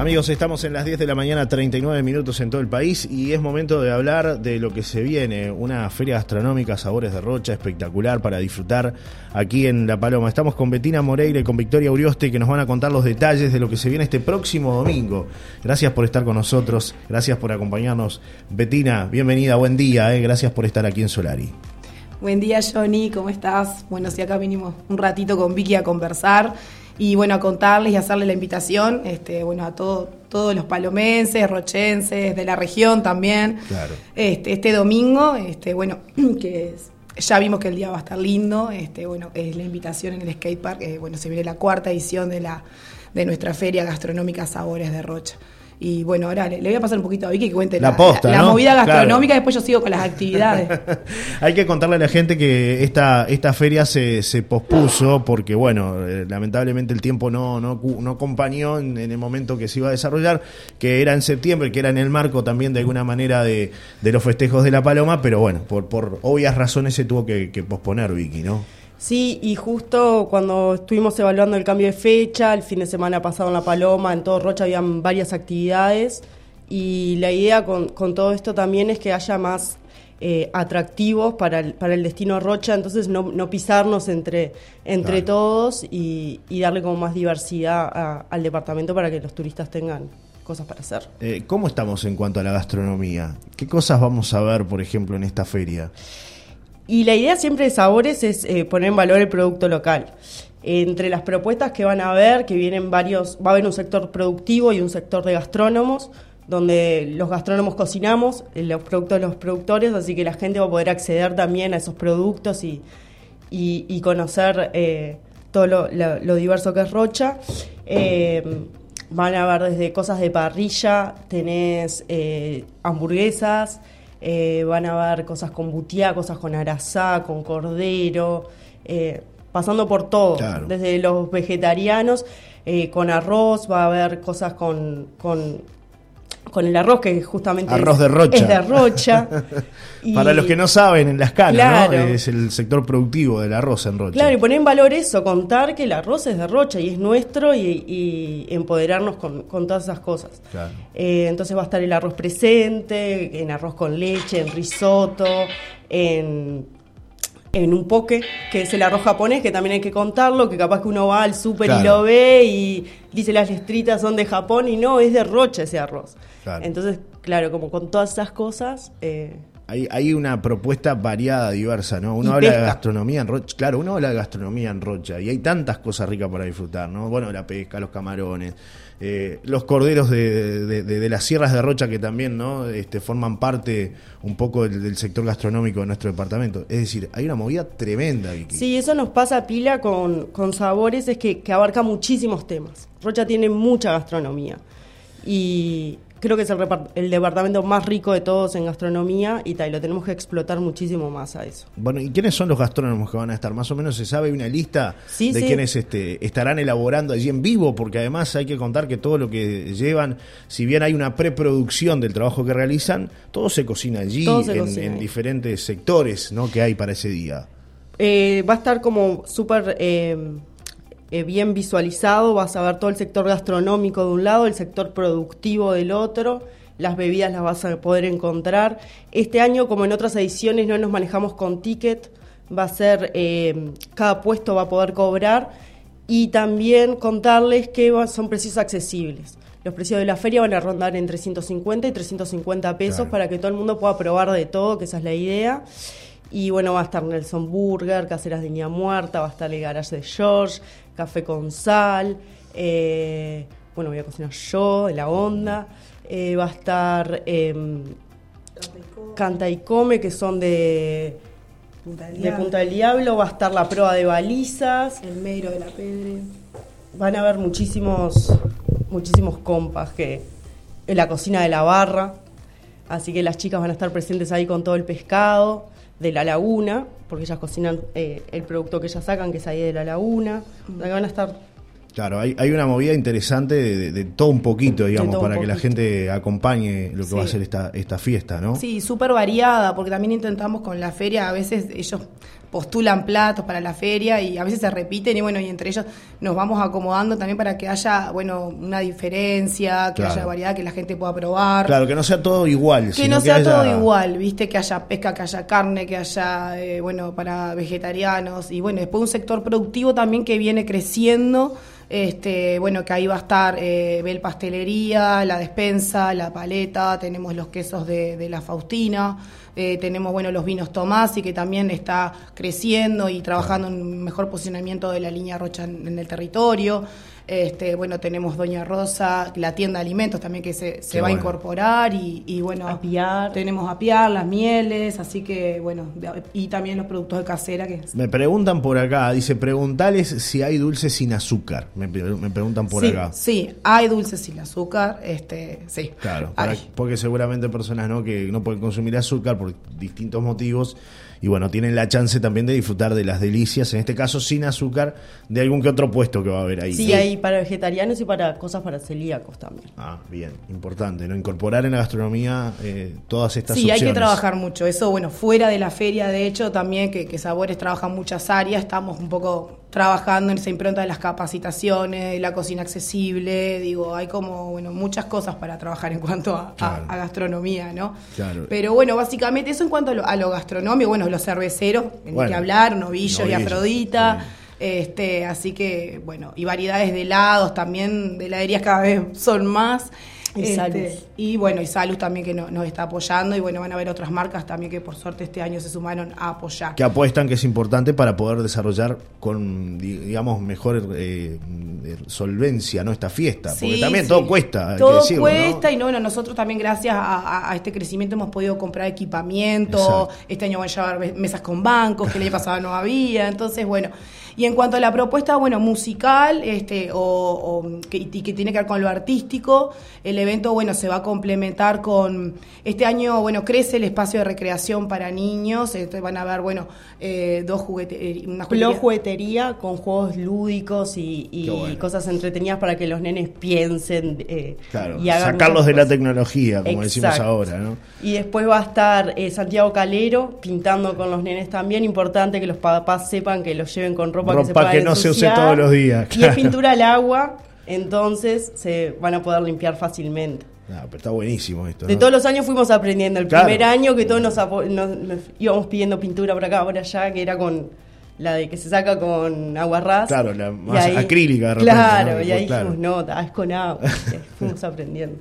Amigos, estamos en las 10 de la mañana, 39 minutos en todo el país y es momento de hablar de lo que se viene, una feria gastronómica Sabores de Rocha espectacular para disfrutar aquí en La Paloma. Estamos con Betina Moreira y con Victoria Urioste que nos van a contar los detalles de lo que se viene este próximo domingo. Gracias por estar con nosotros, gracias por acompañarnos. Betina, bienvenida, buen día, eh. gracias por estar aquí en Solari. Buen día Johnny, ¿cómo estás? Bueno, si acá vinimos un ratito con Vicky a conversar y bueno, a contarles y hacerle la invitación, este, bueno, a todo, todos los palomenses, rochenses, de la región también. Claro. Este, este domingo, este, bueno, que ya vimos que el día va a estar lindo, este, bueno, es la invitación en el skatepark, eh, bueno, se viene la cuarta edición de la de nuestra feria gastronómica Sabores de Rocha. Y bueno, ahora le, voy a pasar un poquito a Vicky que cuente la, la, movida gastronómica, después yo sigo con las actividades. Hay que contarle a la gente que esta, esta feria se, se pospuso porque, bueno, eh, lamentablemente el tiempo no, no, no acompañó en, el momento que se iba a desarrollar, que era en septiembre, que era en el marco también de alguna manera de, de los festejos de la Paloma, pero bueno, por, por obvias razones se tuvo que, que posponer, Vicky, ¿no? Sí, y justo cuando estuvimos evaluando el cambio de fecha, el fin de semana pasado en La Paloma, en todo Rocha habían varias actividades y la idea con, todo esto también es que haya más eh, atractivos para el, para el destino Rocha, entonces no, pisarnos entre, entre todos y, darle como más diversidad al departamento para que los turistas tengan cosas para hacer. Eh, ¿Cómo estamos en cuanto a la gastronomía? ¿Qué cosas vamos a ver, por ejemplo, en esta feria? Y la idea siempre de Sabores es eh, poner en valor el producto local. Entre las propuestas que van a haber, que vienen varios, va a haber un sector productivo y un sector de gastrónomos, donde los gastrónomos cocinamos eh, los productos de los productores, así que la gente va a poder acceder también a esos productos y, y, conocer eh, todo lo, diverso que es Rocha. van a haber desde cosas de parrilla, tenés hamburguesas, eh, van a haber cosas con butiá, cosas con arasá, con cordero, eh, pasando por todo, desde los vegetarianos, eh, con arroz, va a haber cosas con, con con el arroz que justamente arroz de rocha. es de rocha. Para los que no saben, en la escala, ¿no? es el sector productivo del arroz en rocha. Claro, y poner en valor eso, contar que el arroz es de rocha y es nuestro y, empoderarnos con, todas esas cosas. Eh, entonces va a estar el arroz presente, en arroz con leche, en risotto, en en un poke, que es el arroz japonés, que también hay que contarlo, que capaz que uno va al súper y lo ve y dice las lestritas son de Japón y no, es de Rocha ese arroz. Entonces, claro, como con todas esas cosas... Eh, hay, hay, una propuesta variada, diversa, ¿no? Uno habla de gastronomía en Rocha, claro, uno habla de gastronomía en Rocha y hay tantas cosas ricas para disfrutar, ¿no? Bueno, la pesca, los camarones, eh, los corderos de, las sierras de Rocha que también no este, forman parte un poco del, sector gastronómico de nuestro departamento. Es decir, hay una movida tremenda. Aquí. Sí, eso nos pasa pila con, con sabores, es que, que abarca muchísimos temas. Rocha tiene mucha gastronomía y, creo que es el, departamento más rico de todos en gastronomía y tal, lo tenemos que explotar muchísimo más a eso. Bueno, ¿y quiénes son los gastrónomos que van a estar? Más o menos se sabe una lista de quienes este, estarán elaborando allí en vivo, porque además hay que contar que todo lo que llevan, si bien hay una preproducción del trabajo que realizan, todo se cocina allí en, diferentes sectores ¿no? que hay para ese día. Eh, va a estar como súper... Eh, eh, bien visualizado, vas a ver todo el sector gastronómico de un lado, el sector productivo del otro, las bebidas las vas a poder encontrar. Este año, como en otras ediciones, no nos manejamos con ticket, va a ser, eh, cada puesto va a poder cobrar y también contarles que son precios accesibles. Los precios de la feria van a rondar entre 150 y 350 pesos para que todo el mundo pueda probar de todo, que esa es la idea. Y bueno, va a estar Nelson Burger, Caseras de Niña Muerta, va a estar el Garage de George, Café con Sal, eh, bueno, voy a cocinar yo, de la onda, eh, va a estar eh, Canta y Come, que son de Punta del, de Punta del Diablo, va a estar la prueba de balizas. El Meiro de la Pedre. Van a haber muchísimos, muchísimos compas que en la cocina de la barra, así que las chicas van a estar presentes ahí con todo el pescado de la laguna, porque ellas cocinan eh, el producto que ellas sacan, que es ahí de la laguna. van a estar Claro, hay, hay una movida interesante de, todo un poquito, digamos, para que la gente acompañe lo que va a ser esta, esta fiesta, ¿no? Sí, súper variada, porque también intentamos con la feria, a veces ellos postulan platos para la feria y a veces se repiten y bueno, y entre ellos nos vamos acomodando también para que haya, bueno, una diferencia, que haya variedad, que la gente pueda probar. Claro, que no sea todo igual. Que no sea todo igual, viste, que haya pesca, que haya carne, que haya, eh, bueno, para vegetarianos y bueno, después un sector productivo también que viene creciendo este, bueno, que ahí va a estar eh, Bel Pastelería, la despensa, la paleta, tenemos los quesos de, la Faustina, eh, tenemos bueno los vinos Tomás y que también está creciendo y trabajando en un mejor posicionamiento de la línea Rocha en el territorio. Este, bueno, tenemos Doña Rosa, la tienda de alimentos también que se, se va a incorporar y, bueno, apiar. tenemos apiar, las mieles, así que bueno, y también los productos de casera. que Me preguntan por acá, dice, preguntales si hay dulces sin azúcar, me, preguntan por acá. Sí, hay dulces sin azúcar, este, sí. Claro, porque seguramente personas ¿no? que no pueden consumir azúcar por distintos motivos y bueno, tienen la chance también de disfrutar de las delicias, en este caso sin azúcar, de algún que otro puesto que va a haber ahí. Sí, hay para vegetarianos y para cosas para celíacos también. Ah, bien, importante, ¿no? Incorporar en la gastronomía eh, todas estas sí, hay que trabajar mucho. Eso, bueno, fuera de la feria, de hecho, también que, que Sabores trabaja muchas áreas, estamos un poco trabajando en esa impronta de las capacitaciones, de la cocina accesible, digo, hay como, bueno, muchas cosas para trabajar en cuanto a, gastronomía, ¿no? Claro. Pero bueno, básicamente eso en cuanto a lo, gastronómico, bueno, los cerveceros, en que hablar, novillo, y Afrodita. Este, así que, bueno, y variedades de helados también, de heladerías cada vez son más. Y, este, y bueno, y Salus también que nos está apoyando y bueno, van a haber otras marcas también que por suerte este año se sumaron a apoyar. Que apuestan que es importante para poder desarrollar con, digamos, mejor eh, solvencia, ¿no? Esta fiesta, porque también todo cuesta. Todo cuesta y no, bueno, nosotros también gracias a, este crecimiento hemos podido comprar equipamiento, este año van a llevar mesas con bancos que el año pasado no había, entonces bueno. Y en cuanto a la propuesta, bueno, musical, este, o, que, que tiene que ver con lo artístico, el evento, bueno, se va a complementar con, este año, bueno, crece el espacio de recreación para niños, entonces van a haber, bueno, eh, dos jugueterías. Una juguetería. juguetería con juegos lúdicos y, cosas entretenidas para que los nenes piensen eh, y hagan sacarlos de la tecnología, como decimos ahora, ¿no? Y después va a estar eh, Santiago Calero pintando con los nenes también, importante que los papás sepan que los lleven con ropa ropa que, no se use todos los días. Y es pintura al agua, entonces se van a poder limpiar fácilmente. Pero está buenísimo esto. De todos los años fuimos aprendiendo. El primer año que todos nos, íbamos pidiendo pintura por acá, por allá, que era con la de que se saca con agua ras. Claro, la más acrílica. De claro, y ahí dijimos, no, es con agua. fuimos aprendiendo.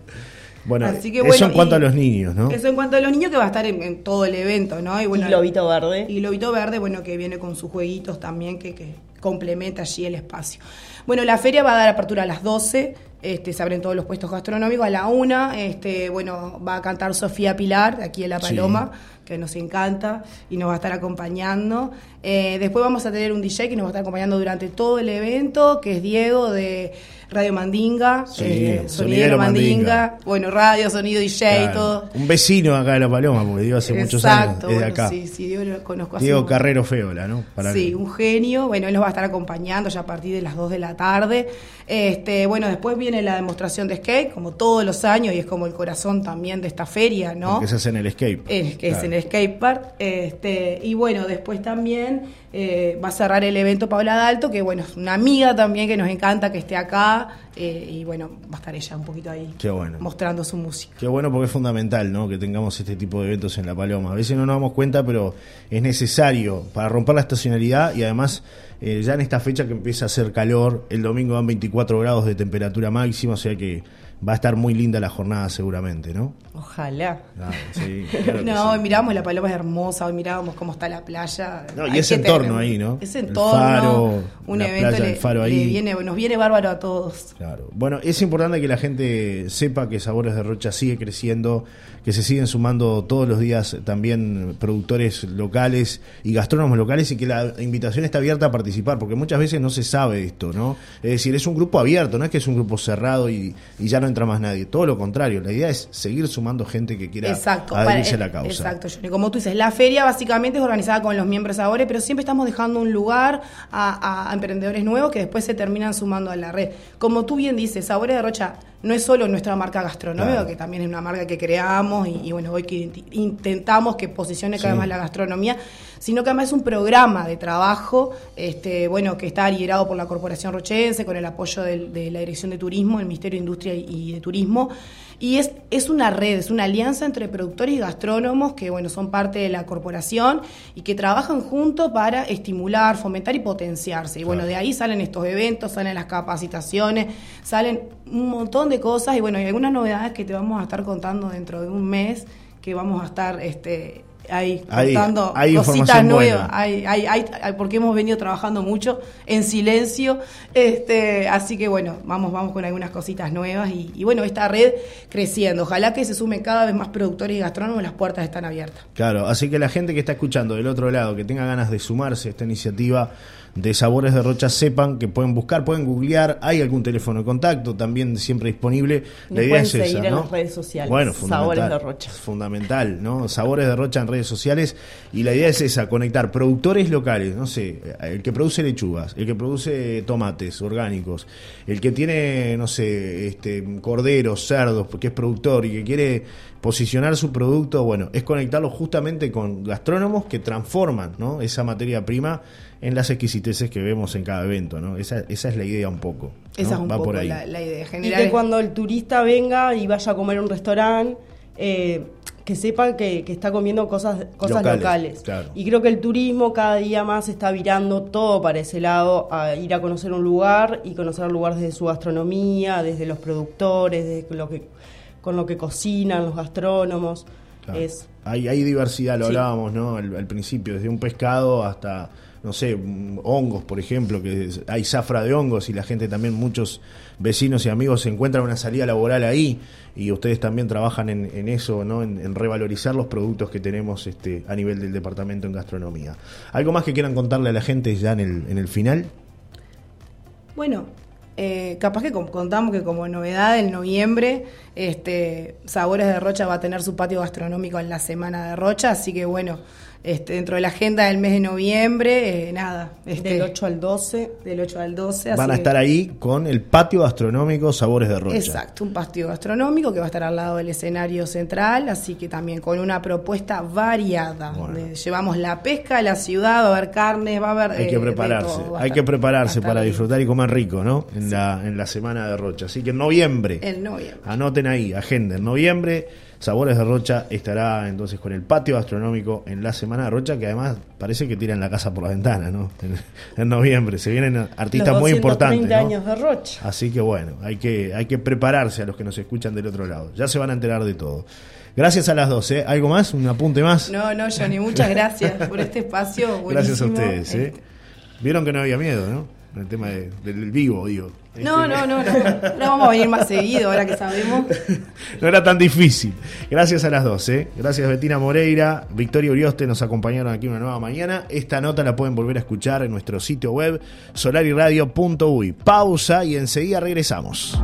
Bueno, eso en cuanto a los niños, ¿no? Eso en cuanto a los niños que va a estar en, todo el evento, ¿no? Y, bueno, Globito Verde. Y Globito Verde, bueno, que viene con sus jueguitos también, que, que complementa allí el espacio. Bueno, la feria va a dar apertura a las 12, este, se abren todos los puestos gastronómicos, a la 1, este, bueno, va a cantar Sofía Pilar, de aquí en La Paloma, que nos encanta y nos va a estar acompañando. Eh, después vamos a tener un DJ que nos va a estar acompañando durante todo el evento, que es Diego de Radio Mandinga, eh, sonidero, Mandinga. bueno, radio, sonido DJ, todo. Un vecino acá de La Paloma, porque Diego hace muchos años desde acá. Sí, sí, Diego lo conozco Diego Carrero Feola, ¿no? sí, un genio, bueno, él nos va a estar acompañando ya a partir de las 2 de la tarde. Este, bueno, después viene la demostración de skate, como todos los años, y es como el corazón también de esta feria, ¿no? Que se hace en el skate. Es, que es en el skate park. Este, y bueno, después también eh, va a cerrar el evento Paula Dalto, que bueno, es una amiga también que nos encanta que esté acá eh, y bueno, va a estar ella un poquito ahí mostrando su música. Qué bueno porque es fundamental ¿no? que tengamos este tipo de eventos en La Paloma. A veces no nos damos cuenta, pero es necesario para romper la estacionalidad y además eh, ya en esta fecha que empieza a hacer calor, el domingo van 24 grados de temperatura máxima, o sea que va a estar muy linda la jornada seguramente, ¿no? Ojalá. no, hoy miramos la paloma es hermosa, hoy mirábamos cómo está la playa. No, y ese entorno ahí, ¿no? Ese entorno, un evento le, faro ahí. Viene, nos viene bárbaro a todos. Claro. Bueno, es importante que la gente sepa que Sabores de Rocha sigue creciendo, que se siguen sumando todos los días también productores locales y gastrónomos locales y que la invitación está abierta a participar, porque muchas veces no se sabe esto, ¿no? Es decir, es un grupo abierto, no es que es un grupo cerrado y, y ya no entra más nadie. Todo lo contrario, la idea es seguir sumando gente que quiera exacto, adherirse a la causa. Exacto, Johnny. Como tú dices, la feria básicamente es organizada con los miembros ahora, pero siempre estamos dejando un lugar a, emprendedores nuevos que después se terminan sumando a la red. Como tú bien dices, Sabores de Rocha no es solo nuestra marca gastronómica, que también es una marca que creamos y, bueno, hoy que intentamos que posicione cada vez más la gastronomía, sino que además es un programa de trabajo, este, bueno, que está liderado por la Corporación Rochense, con el apoyo de, la Dirección de Turismo, el Ministerio de Industria y de Turismo, y es, es una red, es una alianza entre productores y gastrónomos que, bueno, son parte de la corporación y que trabajan juntos para estimular, fomentar y potenciarse. Y bueno, de ahí salen estos eventos, salen las capacitaciones, salen un montón de cosas y bueno, hay algunas novedades que te vamos a estar contando dentro de un mes que vamos a estar este, ahí contando cositas nuevas, porque hemos venido trabajando mucho en silencio, este, así que bueno, vamos, vamos con algunas cositas nuevas y, bueno, esta red creciendo, ojalá que se sumen cada vez más productores y gastrónomos, las puertas están abiertas. Claro, así que la gente que está escuchando del otro lado, que tenga ganas de sumarse a esta iniciativa, de Sabores de Rocha sepan que pueden buscar, pueden googlear, hay algún teléfono de contacto también siempre disponible. la idea es esa, en las redes sociales. Bueno, Sabores de Rocha. Fundamental, ¿no? Sabores de Rocha en redes sociales y la idea es esa, conectar productores locales, no sé, el que produce lechugas, el que produce tomates orgánicos, el que tiene, no sé, este corderos, cerdos, porque es productor y que quiere posicionar su producto, bueno, es conectarlo justamente con gastrónomos que transforman, ¿no? esa materia prima en las exquisiteces que vemos en cada evento, ¿no? Esa, esa es la idea un poco. Esa es un poco La, idea general. Y que cuando el turista venga y vaya a comer a un restaurante, eh, que sepa que, está comiendo cosas, cosas locales. Y creo que el turismo cada día más está virando todo para ese lado, a ir a conocer un lugar y conocer el lugar desde su gastronomía, desde los productores, desde lo que, con lo que cocinan los gastrónomos. Es, hay, hay diversidad, lo hablábamos ¿no? al principio, desde un pescado hasta no sé, hongos, por ejemplo, que hay zafra de hongos y la gente también, muchos vecinos y amigos se encuentran una salida laboral ahí y ustedes también trabajan en, eso, ¿no? En, revalorizar los productos que tenemos este, a nivel del departamento en gastronomía. ¿Algo más que quieran contarle a la gente ya en el, en el final? Bueno, eh, capaz que contamos que como novedad en noviembre, este, Sabores de Rocha va a tener su patio gastronómico en la semana de Rocha, así que bueno, este, dentro de la agenda del mes de noviembre, eh, nada. Este, del 8 al 12. Del 8 al 12. Van a estar ahí con el patio gastronómico Sabores de Rocha. Exacto, un patio gastronómico que va a estar al lado del escenario central, así que también con una propuesta variada. llevamos la pesca a la ciudad, va a haber carne, va a haber... Hay que eh, prepararse, hay que prepararse para disfrutar y comer rico, ¿no? En, la, en la semana de Rocha. Así que en noviembre. En noviembre. Anoten ahí, agenda, en noviembre Sabores de Rocha estará entonces con el patio gastronómico en la Semana de Rocha, que además parece que tiran la casa por la ventana, ¿no? En, noviembre. Se vienen artistas muy importantes. años de Rocha. Así que bueno, hay que, hay que prepararse a los que nos escuchan del otro lado. Ya se van a enterar de todo. Gracias a las dos, ¿eh? ¿Algo más? ¿Un apunte más? No, no, Johnny, muchas gracias por este espacio. Gracias a ustedes, ¿eh? Este. Vieron que no había miedo, ¿no? El tema del vivo, digo. No, no, no, no, no vamos a venir más seguido ahora que sabemos. no era tan difícil. Gracias a las dos, ¿eh? Gracias Betina Moreira, Victoria Urioste nos acompañaron aquí una nueva mañana. Esta nota la pueden volver a escuchar en nuestro sitio web solariradio.uy. Pausa y enseguida regresamos.